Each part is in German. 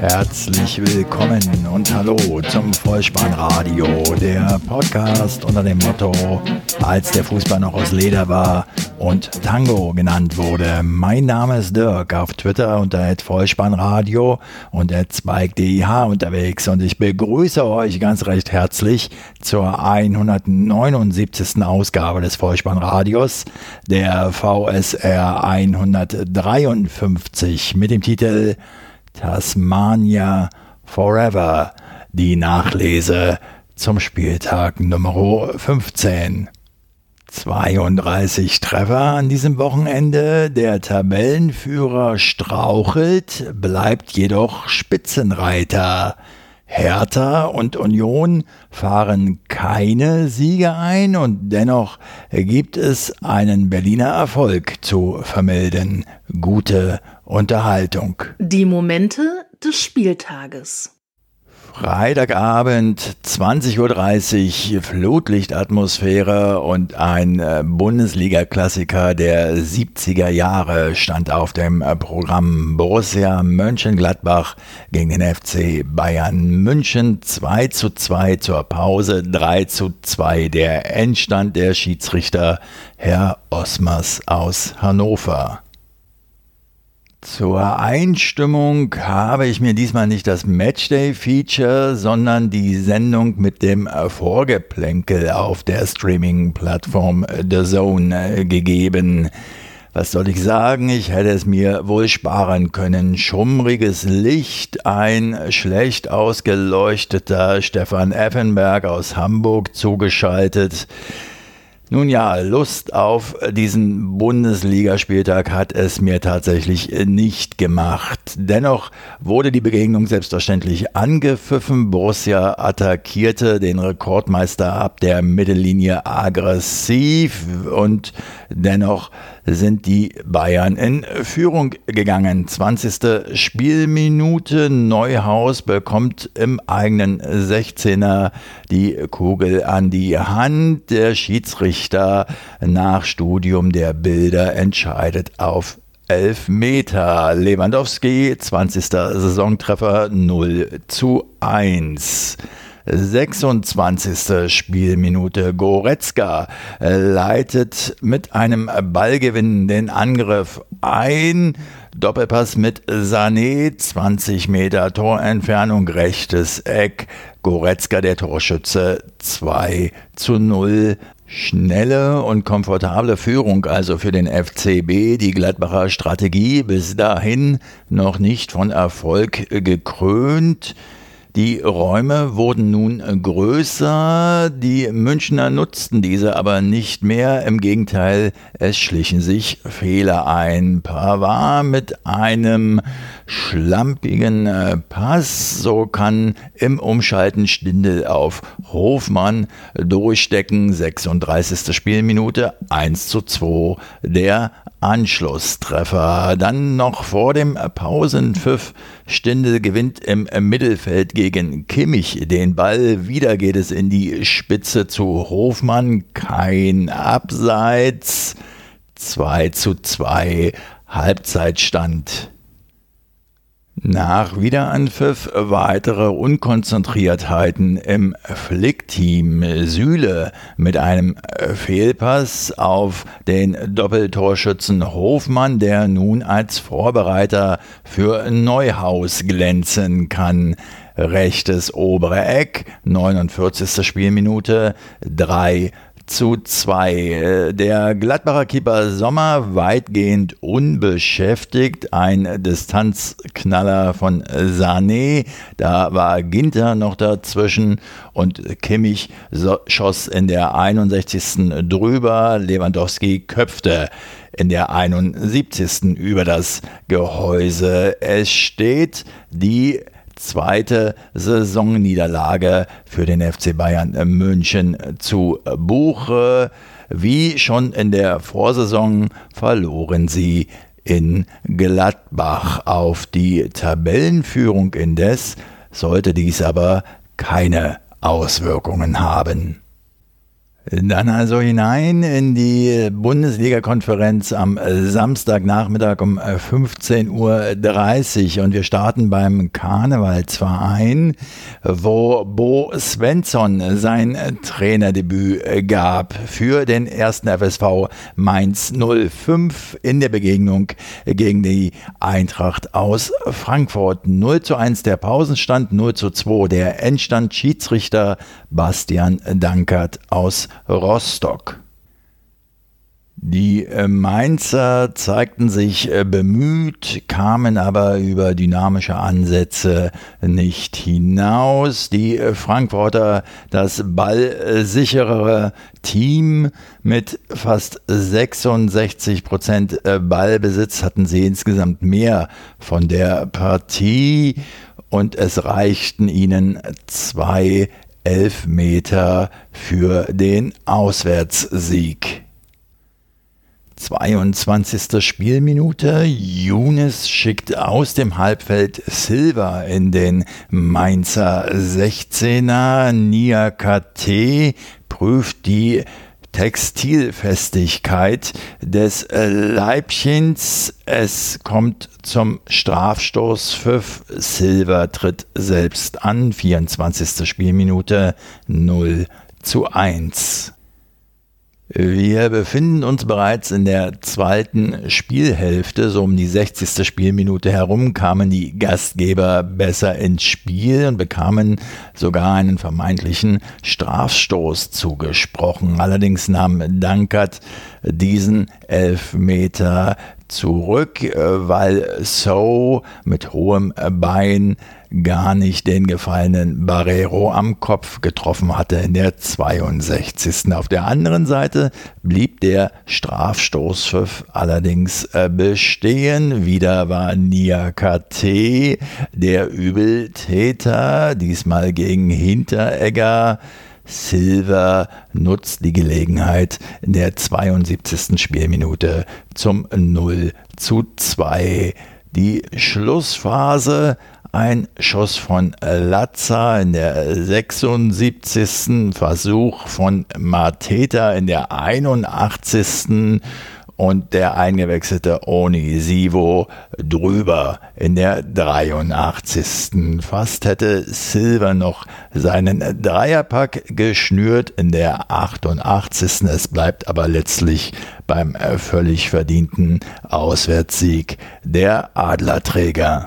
Herzlich willkommen und hallo zum Vollspannradio, der Podcast unter dem Motto, als der Fußball noch aus Leder war und Tango genannt wurde. Mein Name ist Dirk, auf Twitter unter Vollspannradio und @spike_dih unterwegs und ich begrüße euch ganz recht herzlich zur 179. Ausgabe des Vollspannradios, der VSR 153 mit dem Titel Tasmania Forever, die Nachlese zum Spieltag Nummer 15. 32 Treffer an diesem Wochenende. Der Tabellenführer strauchelt, bleibt jedoch Spitzenreiter. Hertha und Union fahren keine Siege ein und dennoch gibt es einen Berliner Erfolg zu vermelden. Gute Unterhaltung. Die Momente des Spieltages. Freitagabend, 20.30 Uhr, Flutlichtatmosphäre und ein äh, Bundesliga-Klassiker der 70er Jahre stand auf dem äh, Programm Borussia Mönchengladbach gegen den FC Bayern München 2 zu 2 zur Pause, 3 zu 2 der Endstand der Schiedsrichter Herr Osmers aus Hannover. Zur Einstimmung habe ich mir diesmal nicht das Matchday-Feature, sondern die Sendung mit dem Vorgeplänkel auf der Streaming-Plattform The Zone äh, gegeben. Was soll ich sagen? Ich hätte es mir wohl sparen können. Schummriges Licht, ein schlecht ausgeleuchteter Stefan Effenberg aus Hamburg zugeschaltet. Nun ja, Lust auf diesen Bundesligaspieltag hat es mir tatsächlich nicht gemacht. Dennoch wurde die Begegnung selbstverständlich angepfiffen. Borussia attackierte den Rekordmeister ab der Mittellinie aggressiv und dennoch sind die Bayern in Führung gegangen. 20. Spielminute. Neuhaus bekommt im eigenen 16er die Kugel an die Hand. Der Schiedsrichter nach Studium der Bilder entscheidet auf 11 Meter. Lewandowski, 20. Saisontreffer 0 zu 1. 26. Spielminute. Goretzka leitet mit einem Ballgewinn den Angriff ein. Doppelpass mit Sané, 20 Meter Torentfernung, rechtes Eck. Goretzka, der Torschütze, 2 zu 0. Schnelle und komfortable Führung also für den FCB, die Gladbacher Strategie bis dahin noch nicht von Erfolg gekrönt. Die Räume wurden nun größer, die Münchner nutzten diese aber nicht mehr, im Gegenteil, es schlichen sich Fehler ein. Pavard mit einem schlampigen äh, Pass, so kann im Umschalten Stindel auf Hofmann durchstecken, 36. Spielminute, 1 zu 2, der Anschlusstreffer. Dann noch vor dem Pausenpfiff. Stindel gewinnt im Mittelfeld gegen Kimmich den Ball. Wieder geht es in die Spitze zu Hofmann. Kein Abseits. 2 zu 2. Halbzeitstand. Nach Wiederanpfiff weitere Unkonzentriertheiten im Flickteam. Sühle mit einem Fehlpass auf den Doppeltorschützen Hofmann, der nun als Vorbereiter für Neuhaus glänzen kann. Rechtes obere Eck, 49. Spielminute, 3 zu 2. Der Gladbacher Keeper Sommer weitgehend unbeschäftigt. Ein Distanzknaller von Sané. Da war Ginter noch dazwischen und Kimmich schoss in der 61. drüber. Lewandowski köpfte in der 71. über das Gehäuse. Es steht die zweite Saisonniederlage für den FC Bayern München zu Buche. Wie schon in der Vorsaison verloren sie in Gladbach. Auf die Tabellenführung indes sollte dies aber keine Auswirkungen haben. Dann also hinein in die Bundesliga-Konferenz am Samstagnachmittag um 15.30 Uhr und wir starten beim Karnevalsverein, wo Bo Svensson sein Trainerdebüt gab für den ersten FSV Mainz 05 in der Begegnung gegen die Eintracht aus Frankfurt. 0 zu 1 der Pausenstand, 0 zu 2 der Endstand. Schiedsrichter Bastian Dankert aus Rostock. Die äh, Mainzer zeigten sich äh, bemüht, kamen aber über dynamische Ansätze nicht hinaus. Die äh, Frankfurter, das ballsicherere Team mit fast 66 Prozent Ballbesitz, hatten sie insgesamt mehr von der Partie und es reichten ihnen zwei Elfmeter für den Auswärtssieg. 22. Spielminute. Younes schickt aus dem Halbfeld Silva in den Mainzer 16er. Nia KT prüft die Textilfestigkeit des Leibchens. Es kommt zum Strafstoß. Pfiff. Silva tritt selbst an. 24. Spielminute 0 zu 1. Wir befinden uns bereits in der zweiten Spielhälfte. So um die 60. Spielminute herum kamen die Gastgeber besser ins Spiel und bekamen sogar einen vermeintlichen Strafstoß zugesprochen. Allerdings nahm Dankert diesen Elfmeter zurück, äh, weil So mit hohem Bein gar nicht den gefallenen Barrero am Kopf getroffen hatte in der 62. Auf der anderen Seite blieb der Strafstoßpfiff allerdings äh, bestehen. Wieder war Nia KT der Übeltäter, diesmal gegen Hinteregger. Silver nutzt die Gelegenheit in der 72. Spielminute zum 0 zu 2. Die Schlussphase ein Schuss von Latza in der 76. Versuch von Mateta in der 81 und der eingewechselte Onisivo drüber in der 83. Fast hätte Silver noch seinen Dreierpack geschnürt in der 88. Es bleibt aber letztlich beim völlig verdienten Auswärtssieg der Adlerträger.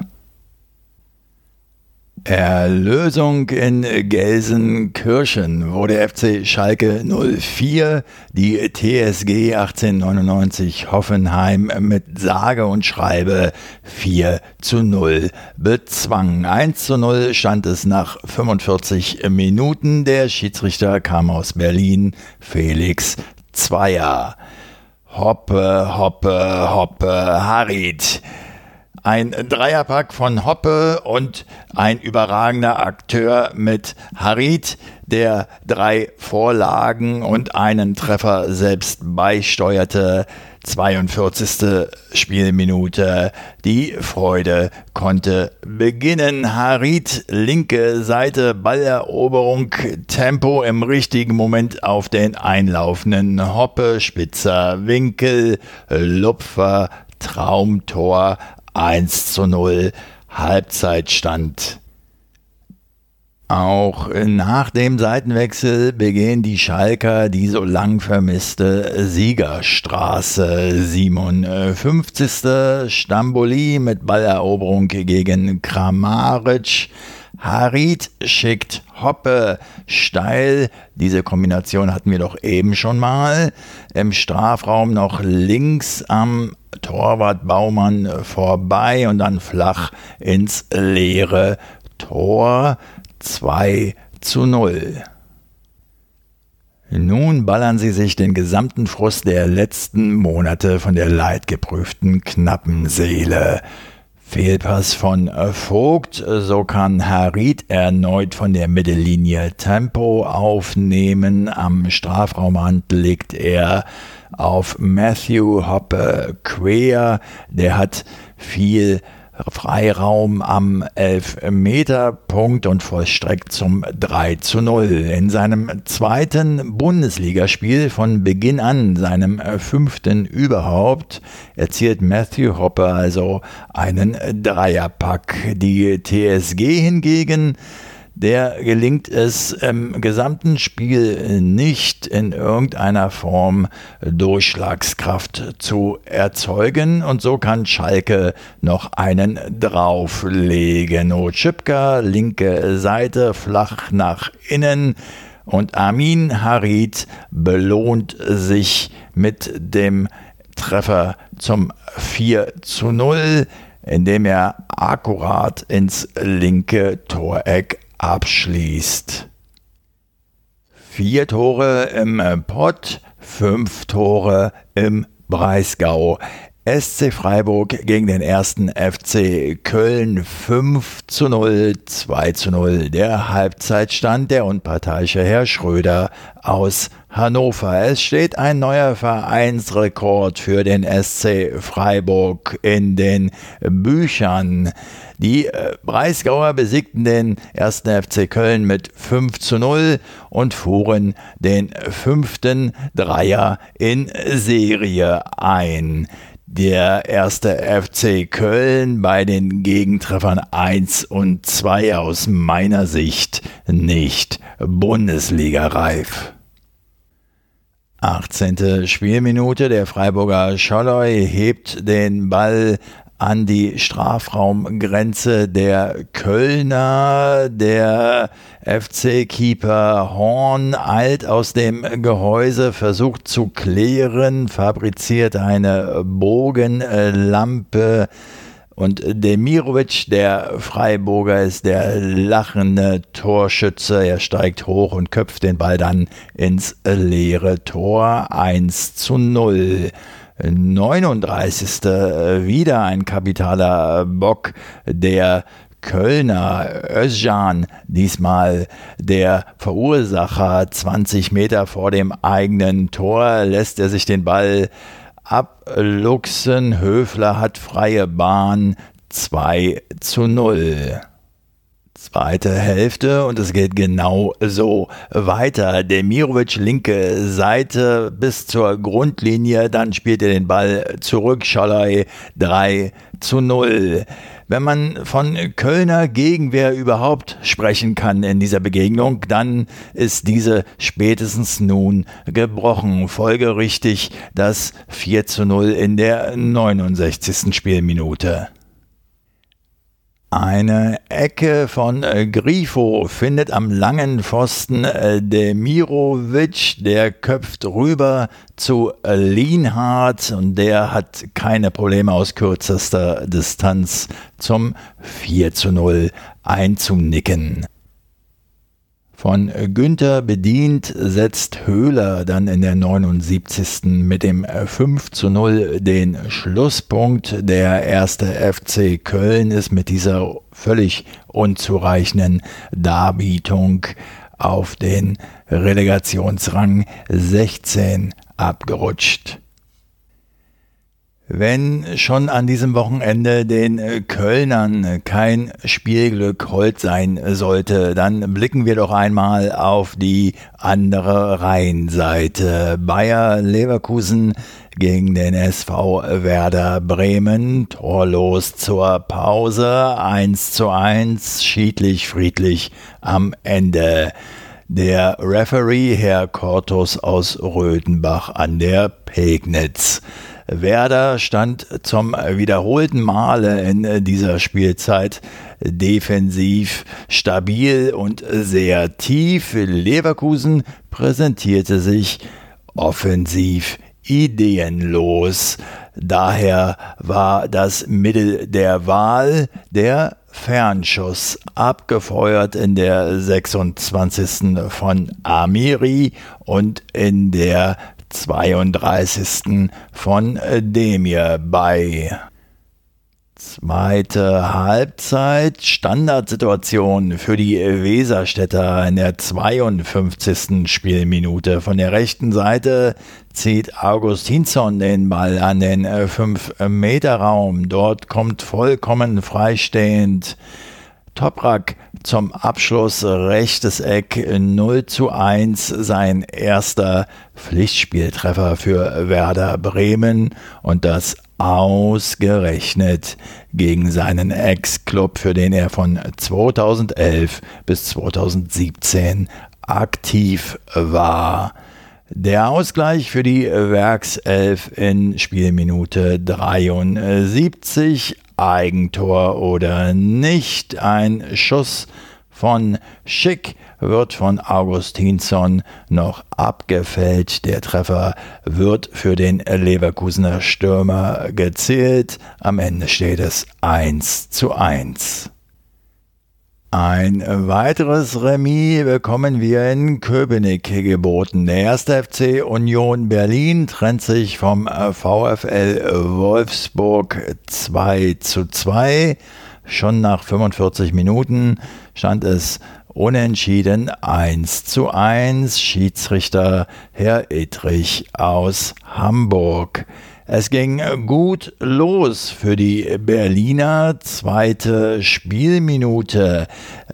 Erlösung in Gelsenkirchen, wo der FC Schalke 04 die TSG 1899 Hoffenheim mit sage und schreibe 4 zu 0 bezwang. 1 zu 0 stand es nach 45 Minuten. Der Schiedsrichter kam aus Berlin, Felix Zweier. Hoppe, hoppe, hoppe, Harit ein Dreierpack von Hoppe und ein überragender Akteur mit Harit, der drei Vorlagen und einen Treffer selbst beisteuerte. 42. Spielminute. Die Freude konnte beginnen. Harit, linke Seite, Balleroberung, Tempo im richtigen Moment auf den einlaufenden Hoppe, spitzer Winkel, Lupfer, Traumtor, 1 zu 0 Halbzeitstand. Auch nach dem Seitenwechsel begehen die Schalker die so lang vermisste Siegerstraße. 57. Stamboli mit Balleroberung gegen Kramaric. Harit schickt Hoppe steil. Diese Kombination hatten wir doch eben schon mal. Im Strafraum noch links am Torwart Baumann vorbei und dann flach ins leere Tor 2 zu 0. Nun ballern sie sich den gesamten Frust der letzten Monate von der leidgeprüften knappen Seele. Fehlpass von Vogt, so kann Harit erneut von der Mittellinie Tempo aufnehmen. Am Strafraumrand legt er auf Matthew Hoppe quer. Der hat viel Freiraum am 11-Meter-Punkt und vollstreckt zum 3 zu 0. In seinem zweiten Bundesligaspiel von Beginn an, seinem fünften überhaupt, erzielt Matthew Hopper also einen Dreierpack. Die TSG hingegen der gelingt es im gesamten Spiel nicht in irgendeiner Form Durchschlagskraft zu erzeugen und so kann Schalke noch einen drauflegen. Ochipka, linke Seite, flach nach innen und Amin Harid belohnt sich mit dem Treffer zum 4 zu 0, indem er akkurat ins linke Toreck abschließt. Vier Tore im Pott, fünf Tore im Breisgau. SC Freiburg gegen den ersten FC Köln 5 zu 0, 2 zu 0. Der Halbzeitstand der unparteiische Herr Schröder aus Hannover. Es steht ein neuer Vereinsrekord für den SC Freiburg in den Büchern. Die äh, Breisgauer besiegten den ersten FC Köln mit 5 zu 0 und fuhren den fünften Dreier in Serie ein der erste FC Köln bei den Gegentreffern 1 und 2 aus meiner Sicht nicht Bundesliga-reif. 18. Spielminute, der Freiburger Scholloy hebt den Ball an die Strafraumgrenze der Kölner. Der FC-Keeper Horn eilt aus dem Gehäuse, versucht zu klären, fabriziert eine Bogenlampe. Und Demirovic, der Freiburger, ist der lachende Torschütze. Er steigt hoch und köpft den Ball dann ins leere Tor 1 zu 0. 39. Äh, wieder ein kapitaler Bock, der Kölner Özcan, diesmal der Verursacher, 20 Meter vor dem eigenen Tor, lässt er sich den Ball abluchsen. Höfler hat freie Bahn 2 zu 0 zweite Hälfte und es geht genau so weiter. Demirovic linke Seite bis zur Grundlinie, dann spielt er den Ball zurück, Schalay 3 zu 0. Wenn man von Kölner Gegenwehr überhaupt sprechen kann in dieser Begegnung, dann ist diese spätestens nun gebrochen. Folgerichtig das 4 zu 0 in der 69. Spielminute. Eine Ecke von äh, Grifo findet am langen Pfosten äh, Demirovic, der köpft rüber zu äh, Lienhardt und der hat keine Probleme aus kürzester Distanz zum 4 zu 0 einzunicken. Von Günther bedient setzt Höhler dann in der 79. mit dem 5 zu 0 den Schlusspunkt. Der erste FC Köln ist mit dieser völlig unzureichenden Darbietung auf den Relegationsrang 16 abgerutscht. Wenn schon an diesem Wochenende den äh, Kölnern kein Spielglück hold sein sollte, dann blicken wir doch einmal auf die andere Rheinseite. Bayer Leverkusen gegen den SV Werder Bremen, torlos zur Pause, 1 zu 1, schiedlich friedlich am Ende. Der Referee Herr Kortus aus Rödenbach an der Pegnitz. Werder stand zum wiederholten Male in dieser Spielzeit defensiv stabil und sehr tief. Leverkusen präsentierte sich offensiv ideenlos. Daher war das Mittel der Wahl der Fernschuss abgefeuert in der 26. von Amiri und in der 32. von Demir bei. Zweite Halbzeit, Standardsituation für die Weserstädter in der 52. Spielminute. Von der rechten Seite zieht Augustinsson den Ball an den 5-Meter-Raum. Dort kommt vollkommen freistehend Toprak zum Abschluss rechtes Eck 0 zu 1 sein erster Pflichtspieltreffer für Werder Bremen und das ausgerechnet gegen seinen Ex-Club, für den er von 2011 bis 2017 aktiv war. Der Ausgleich für die Werkself in Spielminute 73. Eigentor oder nicht. Ein Schuss von Schick wird von Augustinsson noch abgefällt. Der Treffer wird für den Leverkusener Stürmer gezählt. Am Ende steht es 1 zu 1. Ein weiteres Remis bekommen wir in Köpenick geboten. Der erste FC Union Berlin trennt sich vom VfL Wolfsburg 2 zu 2. Schon nach 45 Minuten stand es unentschieden 1 zu 1. Schiedsrichter Herr Ittrich aus Hamburg. Es ging gut los für die Berliner. Zweite Spielminute.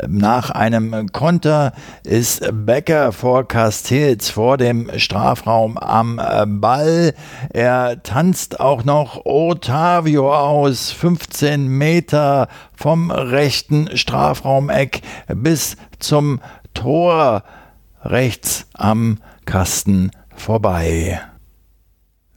Nach einem Konter ist Becker vor Castells vor dem Strafraum am Ball. Er tanzt auch noch Otavio aus. 15 Meter vom rechten Strafraumeck bis zum Tor rechts am Kasten vorbei.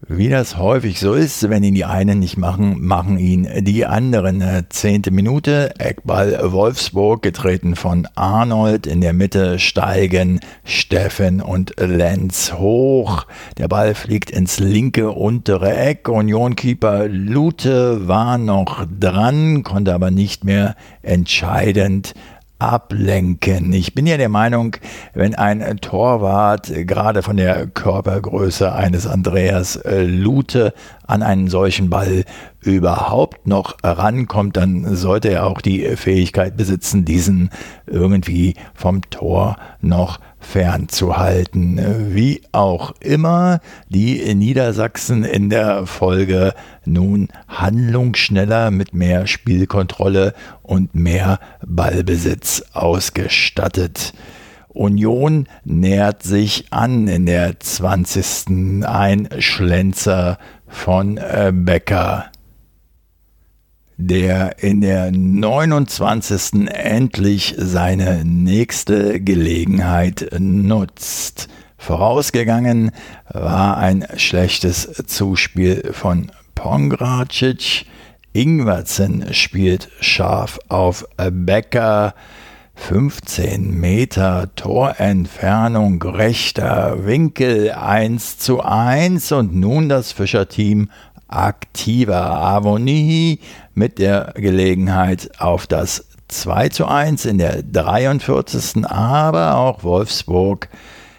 Wie das häufig so ist, wenn ihn die einen nicht machen, machen ihn die anderen. Zehnte Minute, Eckball Wolfsburg, getreten von Arnold. In der Mitte steigen Steffen und Lenz hoch. Der Ball fliegt ins linke untere Eck. Unionkeeper Lute war noch dran, konnte aber nicht mehr entscheidend ablenken. Ich bin ja der Meinung, wenn ein Torwart gerade von der Körpergröße eines Andreas äh, Lute an einen solchen Ball überhaupt noch rankommt, dann sollte er auch die Fähigkeit besitzen, diesen irgendwie vom Tor noch fernzuhalten. Wie auch immer, die Niedersachsen in der Folge nun handlungsschneller mit mehr Spielkontrolle und mehr Ballbesitz ausgestattet. Union nähert sich an in der 20. Ein Schlenzer von äh, Becker der in der 29. endlich seine nächste Gelegenheit nutzt. Vorausgegangen war ein schlechtes Zuspiel von Pongracic. Ingwertsen spielt scharf auf Becker. 15 Meter Torentfernung, rechter Winkel 1 zu 1 und nun das Fischerteam aktiver. Avonie mit der Gelegenheit auf das 2 zu 1 in der 43. Aber auch Wolfsburg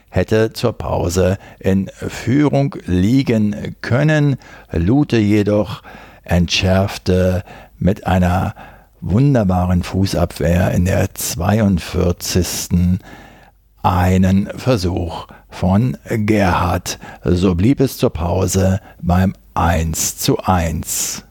hätte zur Pause in Führung liegen können. Lute jedoch entschärfte mit einer wunderbaren Fußabwehr in der 42. einen Versuch von Gerhard. So blieb es zur Pause beim 1 zu 1.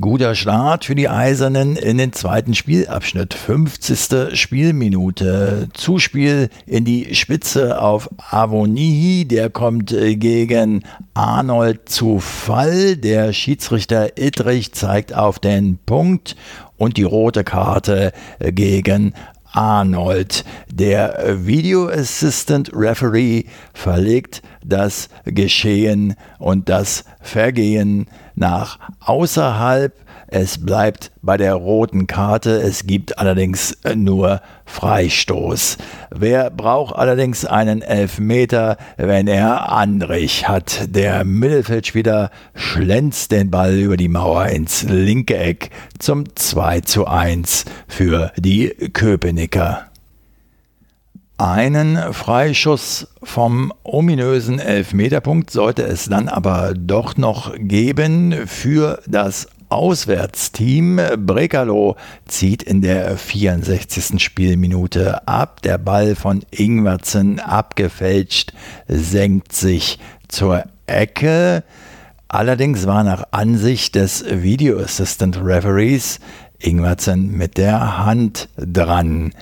Guter Start für die Eisernen in den zweiten Spielabschnitt. 50. Spielminute. Zuspiel in die Spitze auf Avonihi. Der kommt gegen Arnold zu Fall. Der Schiedsrichter Ittrich zeigt auf den Punkt und die rote Karte gegen Arnold. Der Video Assistant Referee verlegt das Geschehen und das Vergehen nach außerhalb. Es bleibt bei der roten Karte, es gibt allerdings nur Freistoß. Wer braucht allerdings einen Elfmeter, wenn er Andrich hat? Der Mittelfeldspieler schlänzt den Ball über die Mauer ins linke Eck zum 2 zu 1 für die Köpenicker einen Freischuss vom ominösen Elfmeterpunkt sollte es dann aber doch noch geben für das Auswärtsteam. Brekalo zieht in der 64. Spielminute ab. Der Ball von Ingwertsen abgefälscht, senkt sich zur Ecke. Allerdings war nach Ansicht des Video Assistant Referees Ingwertsen mit der Hand dran.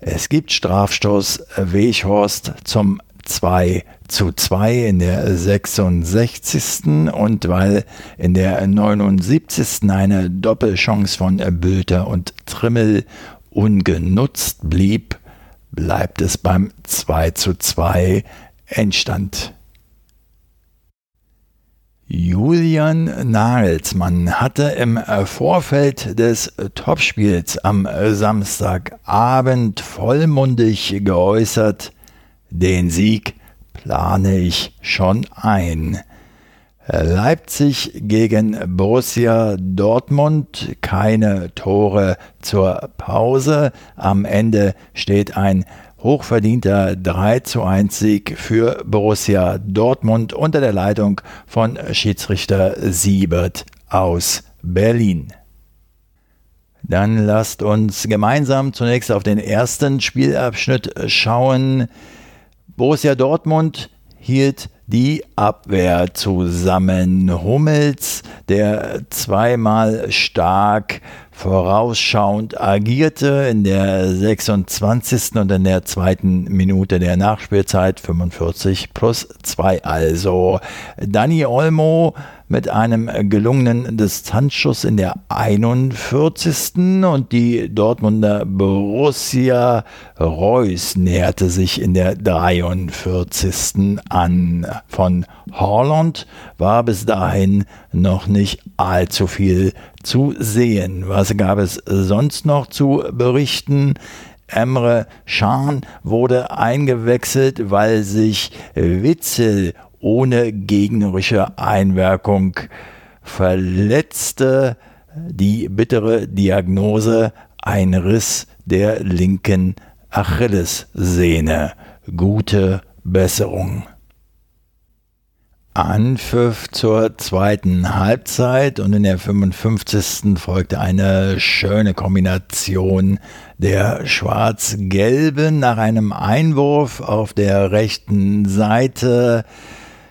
Es gibt Strafstoß Weghorst zum 2 zu 2 in der 66. und weil in der 79. eine Doppelchance von Bülter und Trimmel ungenutzt blieb, bleibt es beim 2 zu 2 Endstand. Julian Nagelsmann hatte im Vorfeld des Topspiels am Samstagabend vollmundig geäußert, den Sieg plane ich schon ein. Leipzig gegen Borussia Dortmund, keine Tore zur Pause. Am Ende steht ein hochverdienter 3 zu 1 Sieg für Borussia Dortmund unter der Leitung von Schiedsrichter Siebert aus Berlin. Dann lasst uns gemeinsam zunächst auf den ersten Spielabschnitt schauen. Borussia Dortmund hielt die Abwehr zusammen. Hummels, der zweimal stark vorausschauend agierte in der 26. und in der zweiten Minute der Nachspielzeit 45 plus 2 also. Dani Olmo mit einem gelungenen Distanzschuss in der 41. und die Dortmunder Borussia Reus näherte sich in der 43. an. Von Holland war bis dahin noch nicht allzu viel zu sehen. Was gab es sonst noch zu berichten? Emre Can wurde eingewechselt, weil sich Witzel ohne gegnerische Einwirkung verletzte. Die bittere Diagnose ein Riss der linken Achillessehne. Gute Besserung. Anpfiff zur zweiten Halbzeit und in der 55. folgte eine schöne Kombination der Schwarz-Gelben nach einem Einwurf auf der rechten Seite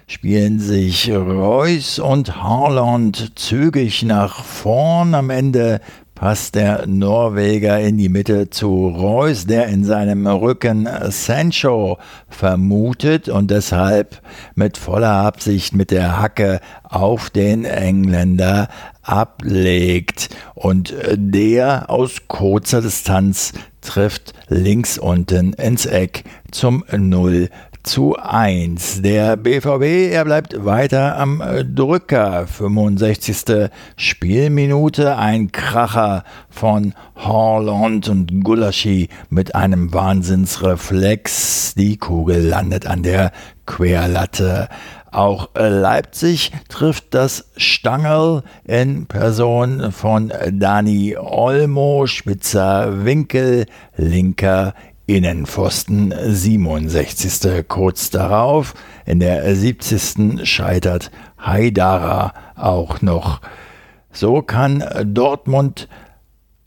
spielen sich Reus und Harland zügig nach vorn. Am Ende passt der Norweger in die Mitte zu Reus, der in seinem Rücken Sancho vermutet und deshalb mit voller Absicht mit der Hacke auf den Engländer ablegt. Und der aus kurzer Distanz trifft links unten ins Eck zum 0 zu 1. Der BVB, er bleibt weiter am äh, Drücker. 65. Spielminute, ein Kracher von Horland und Gulaschi mit einem Wahnsinnsreflex. Die Kugel landet an der Querlatte. Auch äh, Leipzig trifft das Stangel in Person von Dani Olmo, spitzer Winkel, linker Innenpfosten 67. Kurz darauf, in der 70. scheitert Haidara auch noch. So kann Dortmund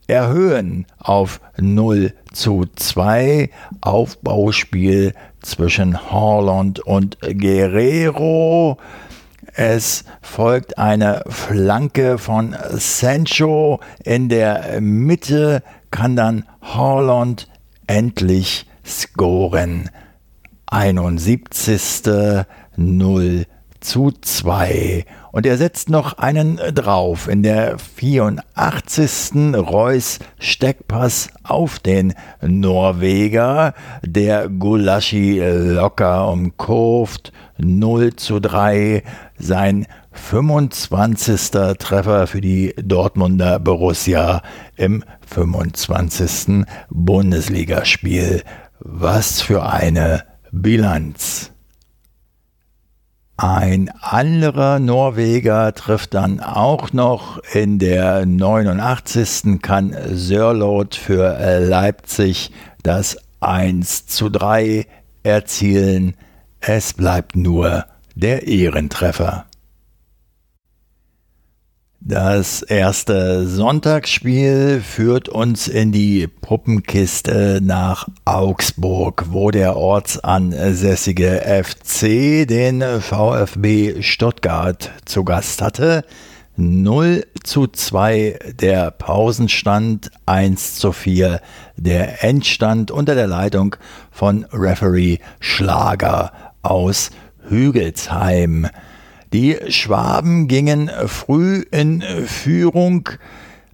erhöhen auf 0 zu 2. Aufbauspiel zwischen Haaland und Guerrero. Es folgt eine Flanke von Sancho. In der Mitte kann dann Haaland endlich scoren. 71. 0 zu 2. Und er setzt noch einen drauf. In der 84. Reus Steckpass auf den Norweger. Der Gulaschi locker umkurvt. 0 zu 3. Sein 25. Treffer für die Dortmunder Borussia im 25. Bundesligaspiel. Was für eine Bilanz. Ein anderer Norweger trifft dann auch noch in der 89. kann Sörlot für Leipzig das 1 zu 3 erzielen. Es bleibt nur der Ehrentreffer. Das erste Sonntagsspiel führt uns in die Puppenkiste nach Augsburg, wo der ortsansässige FC den VfB Stuttgart zu Gast hatte. 0 zu 2 der Pausenstand, 1 zu 4 der Endstand unter der Leitung von Referee Schlager aus Hügelsheim. Die Schwaben gingen früh in Führung,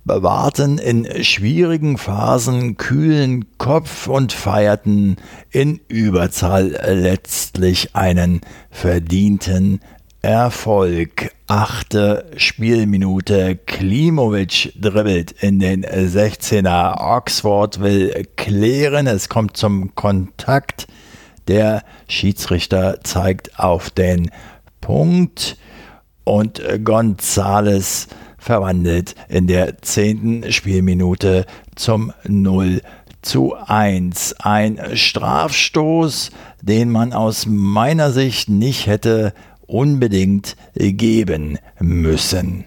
bewahrten in schwierigen Phasen kühlen Kopf und feierten in Überzahl letztlich einen verdienten Erfolg. Achte Spielminute. Klimovic dribbelt in den 16er. Oxford will klären. Es kommt zum Kontakt. Der Schiedsrichter zeigt auf den Punkt und Gonzales verwandelt in der zehnten Spielminute zum 0 zu 1. Ein Strafstoß, den man aus meiner Sicht nicht hätte unbedingt geben müssen.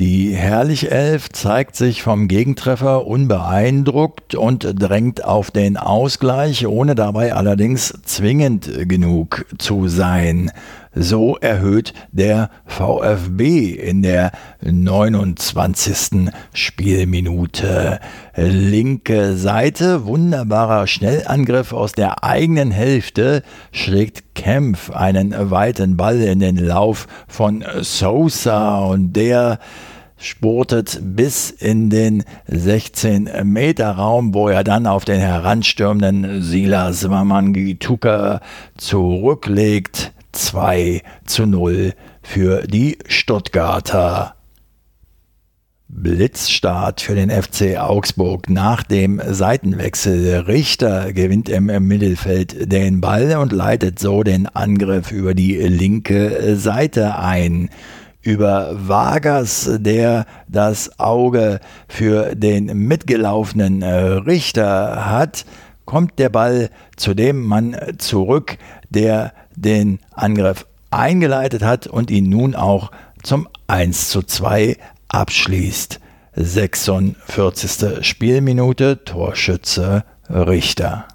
Die Herrlich-Elf zeigt sich vom Gegentreffer unbeeindruckt und drängt auf den Ausgleich, ohne dabei allerdings zwingend genug zu sein. So erhöht der VfB in der 29. Spielminute. Linke Seite, wunderbarer Schnellangriff aus der eigenen Hälfte, schlägt Kempf einen weiten Ball in den Lauf von Sosa und der spurtet bis in den 16-Meter-Raum, wo er dann auf den heranstürmenden Silas Wamangituka zurücklegt. 2 zu 0 für die Stuttgarter. Blitzstart für den FC Augsburg nach dem Seitenwechsel. Richter gewinnt im Mittelfeld den Ball und leitet so den Angriff über die linke Seite ein. Über Vargas, der das Auge für den mitgelaufenen Richter hat, kommt der Ball zu dem Mann zurück, der den Angriff eingeleitet hat und ihn nun auch zum 1 zu 2 abschließt. 46. Spielminute, Torschütze Richter.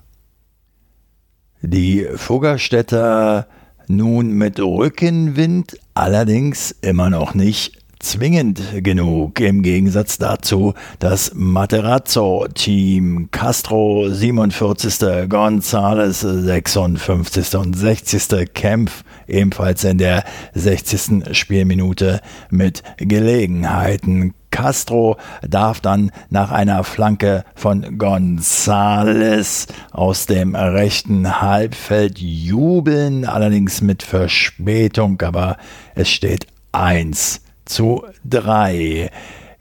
Die Fuggerstädter nun mit Rückenwind, allerdings immer noch nicht zwingend genug. Im Gegensatz dazu das Materazzo-Team. Castro 47. Gonzales 56. und 60. Kempf ebenfalls in der 60. Spielminute mit Gelegenheiten. Castro darf dann nach einer Flanke von Gonzales aus dem rechten Halbfeld jubeln, allerdings mit Verspätung, aber es steht 1 zu 3.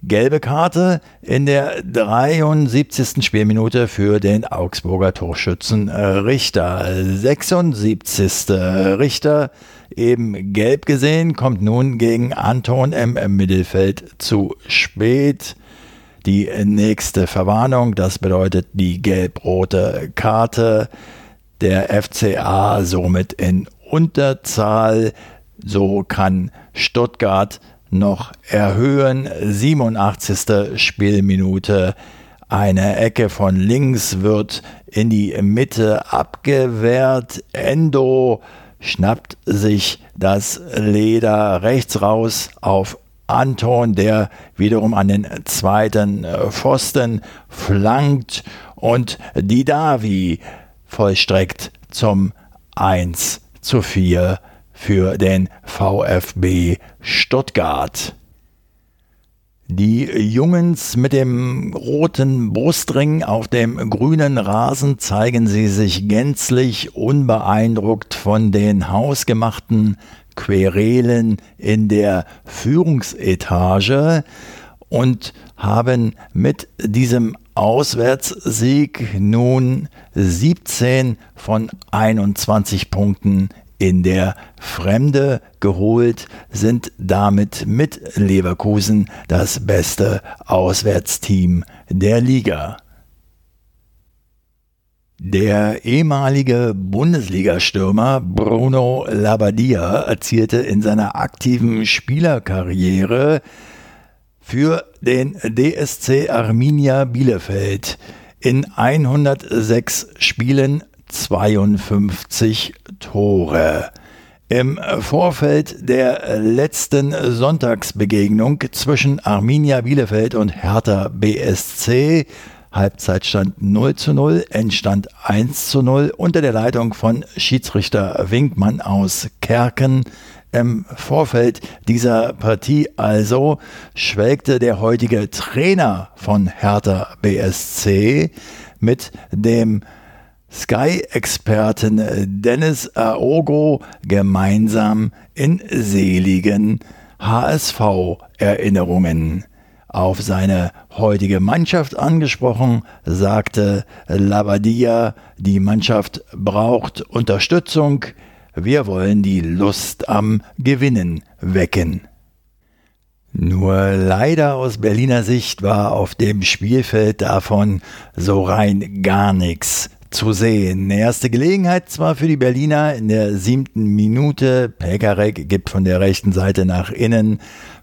Gelbe Karte in der 73. Spielminute für den Augsburger Torschützen Richter. 76. Richter eben gelb gesehen, kommt nun gegen Anton im Mittelfeld zu spät. Die nächste Verwarnung, das bedeutet die gelb-rote Karte. Der FCA somit in Unterzahl. So kann Stuttgart noch erhöhen. 87. Spielminute. Eine Ecke von links wird in die Mitte abgewehrt. Endo schnappt sich das Leder rechts raus auf Anton, der wiederum an den zweiten Pfosten flankt und Didavi vollstreckt zum 1 zu 4 für den VfB Stuttgart. Die Jungens mit dem roten Brustring auf dem grünen Rasen zeigen sie sich gänzlich unbeeindruckt von den hausgemachten Querelen in der Führungsetage und haben mit diesem Auswärtssieg nun 17 von 21 Punkten in der Fremde geholt, sind damit mit Leverkusen das beste Auswärtsteam der Liga. Der ehemalige Bundesliga-Stürmer Bruno Labbadia erzielte in seiner aktiven Spielerkarriere für den DSC Arminia Bielefeld in 106 Spielen 52 Tore. Im Vorfeld der letzten Sonntagsbegegnung zwischen Arminia Bielefeld und Hertha BSC Halbzeitstand 0 zu 0, Endstand 1 zu 0 unter der Leitung von Schiedsrichter Winkmann aus Kerken. Im Vorfeld dieser Partie also schwelgte der heutige Trainer von Hertha BSC mit dem Sky-Experten Dennis Aogo gemeinsam in seligen HSV-Erinnerungen. Auf seine heutige Mannschaft angesprochen, sagte Labadia, die Mannschaft braucht Unterstützung, wir wollen die Lust am Gewinnen wecken. Nur leider aus Berliner Sicht war auf dem Spielfeld davon so rein gar nichts zu sehen. Erste Gelegenheit zwar für die Berliner in der siebten Minute. Pekarek gibt von der rechten Seite nach innen.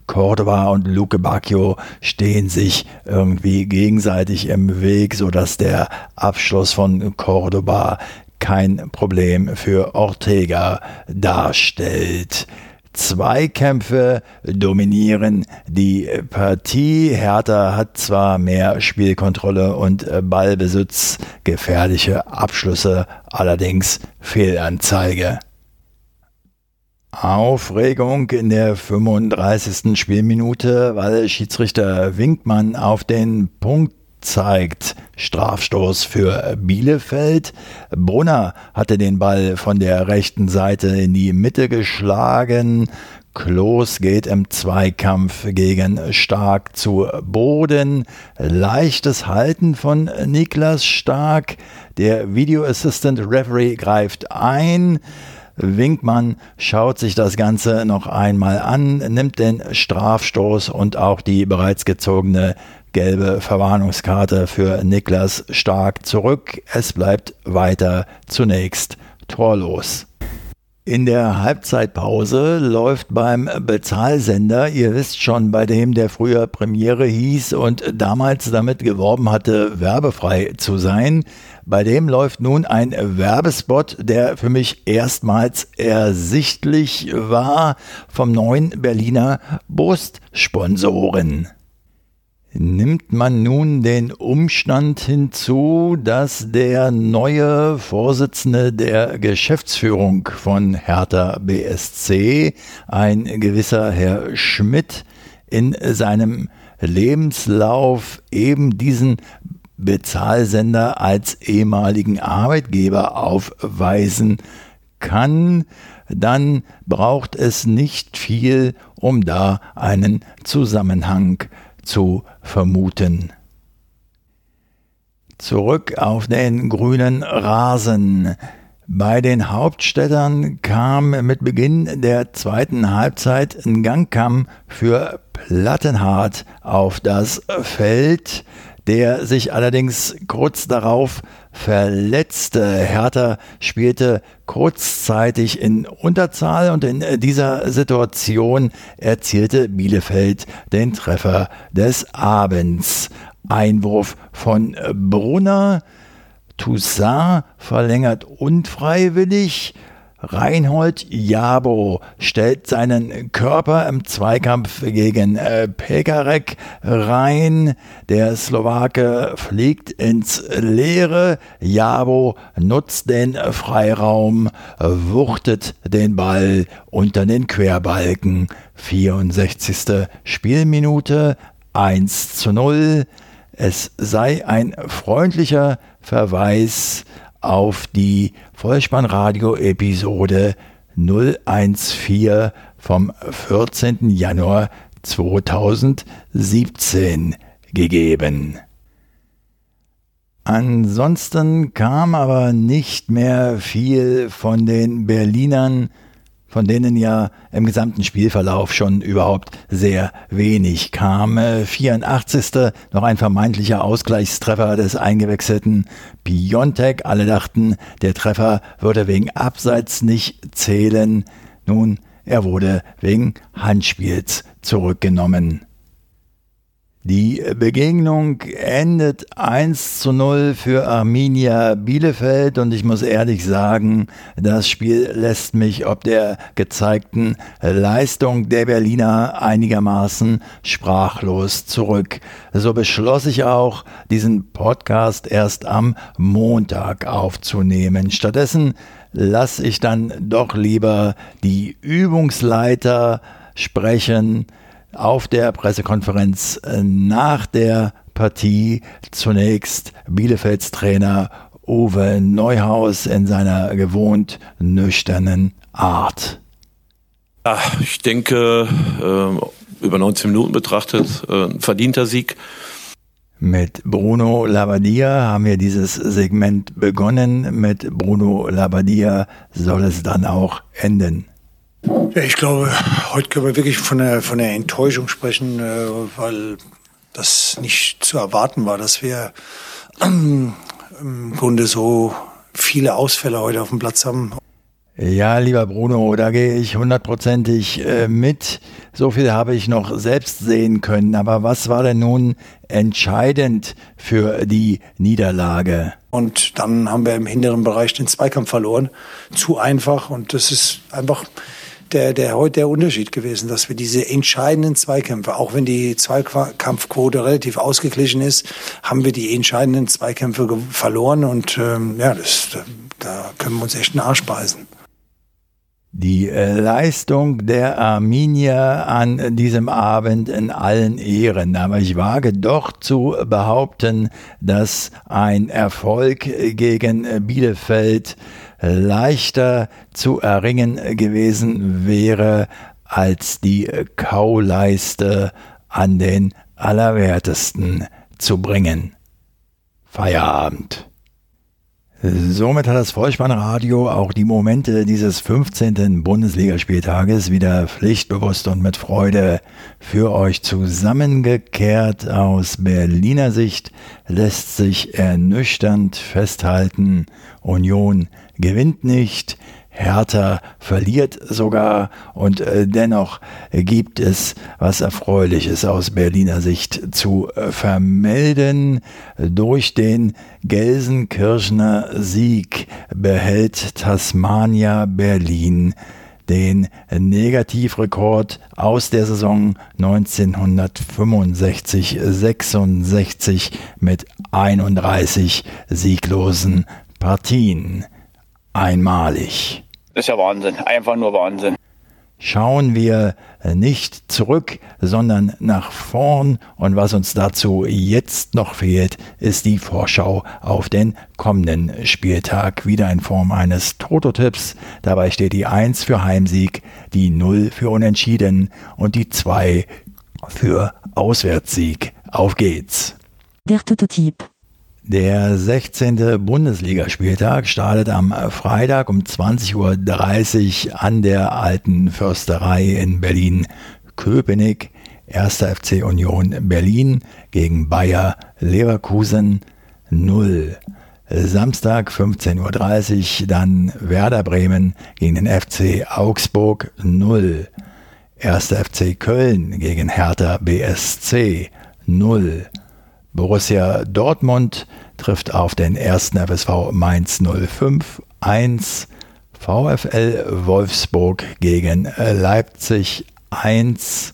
Cordoba und Luke Bacchio stehen sich irgendwie gegenseitig im Weg, sodass der Abschluss von Cordoba kein Problem für Ortega darstellt. Zweikämpfe dominieren die Partie. Hertha hat zwar mehr Spielkontrolle und Ballbesitz, gefährliche Abschlüsse, allerdings Fehlanzeige. Aufregung in der 35. Spielminute, weil Schiedsrichter Winkmann auf den Punkt zeigt. Strafstoß für Bielefeld. Brunner hatte den Ball von der rechten Seite in die Mitte geschlagen. Klos geht im Zweikampf gegen Stark zu Boden. Leichtes Halten von Niklas Stark. Der Video Assistant Referee greift ein. Winkmann schaut sich das Ganze noch einmal an, nimmt den Strafstoß und auch die bereits gezogene gelbe Verwarnungskarte für Niklas Stark zurück. Es bleibt weiter zunächst torlos. In der Halbzeitpause läuft beim Bezahlsender, ihr wisst schon, bei dem der früher Premiere hieß und damals damit geworben hatte, werbefrei zu sein, bei dem läuft nun ein Werbespot, der für mich erstmals ersichtlich war vom neuen Berliner Brustsponsoren. Nimmt man nun den Umstand hinzu, dass der neue Vorsitzende der Geschäftsführung von Hertha BSC, ein gewisser Herr Schmidt, in seinem Lebenslauf eben diesen Bezahlsender als ehemaligen Arbeitgeber aufweisen kann, dann braucht es nicht viel, um da einen Zusammenhang zu vermuten. Zurück auf den grünen Rasen. Bei den Hauptstädtern kam mit Beginn der zweiten Halbzeit ein Gangkamm für Plattenhardt auf das Feld, der sich allerdings kurz darauf verletzte. Hertha spielte kurzzeitig in Unterzahl und in dieser Situation erzielte Bielefeld den Treffer des Abends. Einwurf von Brunner. Toussaint verlängert unfreiwillig. Reinhold Jabo stellt seinen Körper im Zweikampf gegen äh, Pekarek rein. Der Slowake fliegt ins Leere. Jabo nutzt den Freiraum, wuchtet den Ball unter den Querbalken. 64. Spielminute 1 zu 0. Es sei ein freundlicher Verweis auf die Vollspannradio-Episode 014 vom 14. Januar 2017 gegeben. Ansonsten kam aber nicht mehr viel von den Berlinern von denen ja im gesamten Spielverlauf schon überhaupt sehr wenig kam. 84. noch ein vermeintlicher Ausgleichstreffer des eingewechselten Piontek. Alle dachten, der Treffer würde wegen Abseits nicht zählen. Nun, er wurde wegen Handspiels zurückgenommen. Die Begegnung endet 1 zu 0 für Arminia Bielefeld und ich muss ehrlich sagen, das Spiel lässt mich ob der gezeigten Leistung der Berliner einigermaßen sprachlos zurück. So beschloss ich auch, diesen Podcast erst am Montag aufzunehmen. Stattdessen lasse ich dann doch lieber die Übungsleiter sprechen, auf der Pressekonferenz äh, nach der Partie zunächst Bielefelds Trainer Uwe Neuhaus in seiner gewohnt nüchternen Art. Ja, ich denke, äh, über 19 Minuten betrachtet, äh, ein verdienter Sieg. Mit Bruno Labbadia haben wir dieses Segment begonnen. Mit Bruno Labbadia soll es dann auch enden. Ja, ich glaube, heute können wir wirklich von der, von der Enttäuschung sprechen, äh, weil das nicht zu erwarten war, dass wir ähm, im Grunde so viele Ausfälle heute auf dem Platz haben. Ja, lieber Bruno, da gehe ich hundertprozentig äh, mit. So viel habe ich noch selbst sehen können. Aber was war denn nun entscheidend für die Niederlage? Und dann haben wir im hinteren Bereich den Zweikampf verloren. Zu einfach. Und das ist einfach der, der heute der Unterschied gewesen, dass wir diese entscheidenden Zweikämpfe, auch wenn die Zweikampfquote relativ ausgeglichen ist, haben wir die entscheidenden Zweikämpfe verloren und ähm, ja, das, da können wir uns echt einen Arsch beißen. Die äh, Leistung der Arminier an diesem Abend in allen Ehren, aber ich wage doch zu behaupten, dass ein Erfolg gegen Bielefeld leichter zu erringen gewesen wäre als die Kauleiste an den Allerwertesten zu bringen. Feierabend. Somit hat das Vollspannradio auch die Momente dieses 15. Bundesligaspieltages wieder pflichtbewusst und mit Freude für euch zusammengekehrt. Aus Berliner Sicht lässt sich ernüchternd festhalten, Union gewinnt nicht, Hertha verliert sogar und äh, dennoch gibt es was Erfreuliches aus Berliner Sicht zu äh, vermelden. Durch den Gelsenkirchener Sieg behält Tasmania Berlin den Negativrekord aus der Saison 1965-66 mit 31 sieglosen Partien einmalig. Das ist ja Wahnsinn, einfach nur Wahnsinn. Schauen wir nicht zurück, sondern nach vorn. Und was uns dazu jetzt noch fehlt, ist die Vorschau auf den kommenden Spieltag. Wieder in Form eines Tototips. Dabei steht die 1 für Heimsieg, die 0 für Unentschieden und die 2 für Auswärtssieg. Auf geht's. Der Tototyp. Der 16. Bundesligaspieltag startet am Freitag um 20.30 Uhr an der Alten Försterei in Berlin-Köpenick. 1. FC Union Berlin gegen Bayer Leverkusen 0. Samstag 15.30 Uhr dann Werder Bremen gegen den FC Augsburg 0. 1. FC Köln gegen Hertha BSC 0. Borussia Dortmund trifft auf den ersten FSV Mainz 05 1. VfL Wolfsburg gegen Leipzig 1.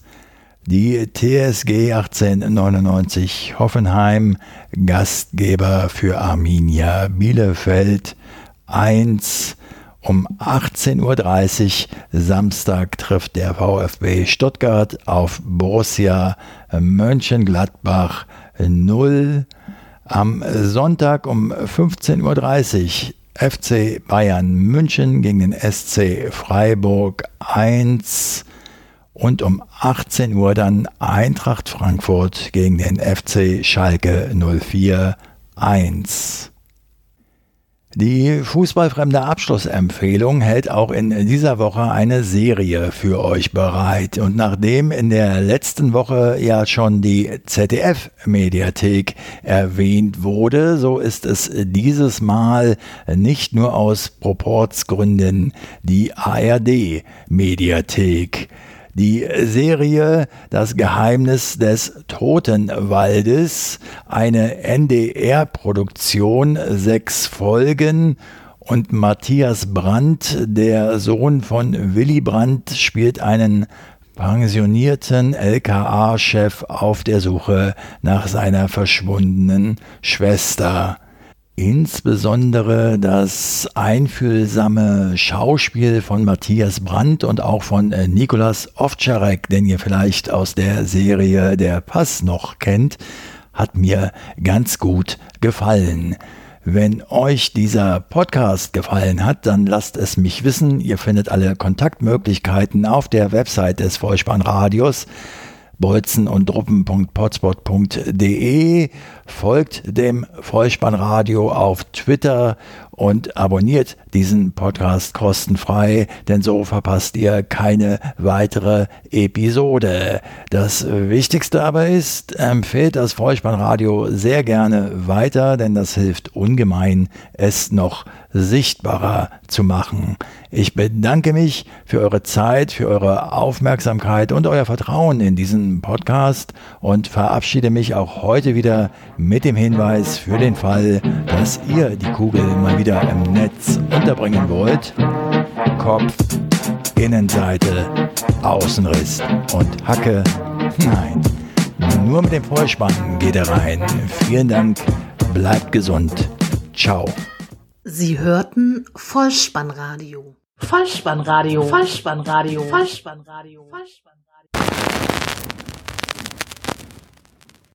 Die TSG 1899 Hoffenheim, Gastgeber für Arminia Bielefeld 1. Um 18.30 Uhr Samstag trifft der VfB Stuttgart auf Borussia Mönchengladbach 0. Am Sonntag um 15.30 Uhr FC Bayern München gegen den SC Freiburg 1 und um 18 Uhr dann Eintracht Frankfurt gegen den FC Schalke 04 1. Die fußballfremde Abschlussempfehlung hält auch in dieser Woche eine Serie für euch bereit. Und nachdem in der letzten Woche ja schon die ZDF-Mediathek erwähnt wurde, so ist es dieses Mal nicht nur aus Proportsgründen die ARD-Mediathek. Die Serie Das Geheimnis des Totenwaldes, eine NDR-Produktion, sechs Folgen und Matthias Brandt, der Sohn von Willy Brandt, spielt einen pensionierten LKA-Chef auf der Suche nach seiner verschwundenen Schwester. Insbesondere das einfühlsame Schauspiel von Matthias Brandt und auch von äh, Nikolas Ovtcharek, den ihr vielleicht aus der Serie Der Pass noch kennt, hat mir ganz gut gefallen. Wenn euch dieser Podcast gefallen hat, dann lasst es mich wissen. Ihr findet alle Kontaktmöglichkeiten auf der Website des Vollspannradios bolzen und druppen.potspot.de, folgt dem Vollspannradio auf Twitter und abonniert diesen Podcast kostenfrei, denn so verpasst ihr keine weitere Episode. Das Wichtigste aber ist, empfehlt das Vollspannradio sehr gerne weiter, denn das hilft ungemein, es noch sichtbarer zu machen. Ich bedanke mich für eure Zeit, für eure Aufmerksamkeit und euer Vertrauen in diesen Podcast und verabschiede mich auch heute wieder mit dem Hinweis für den Fall, dass ihr die Kugel mal wieder im Netz unterbringen wollt. Kopf, Innenseite, Außenriss und Hacke. Nein, nur mit dem Vollspann geht er rein. Vielen Dank, bleibt gesund. Ciao. Sie hörten Vollspannradio. Vollspannradio. Vollspannradio. Vollspannradio. Vollspannradio.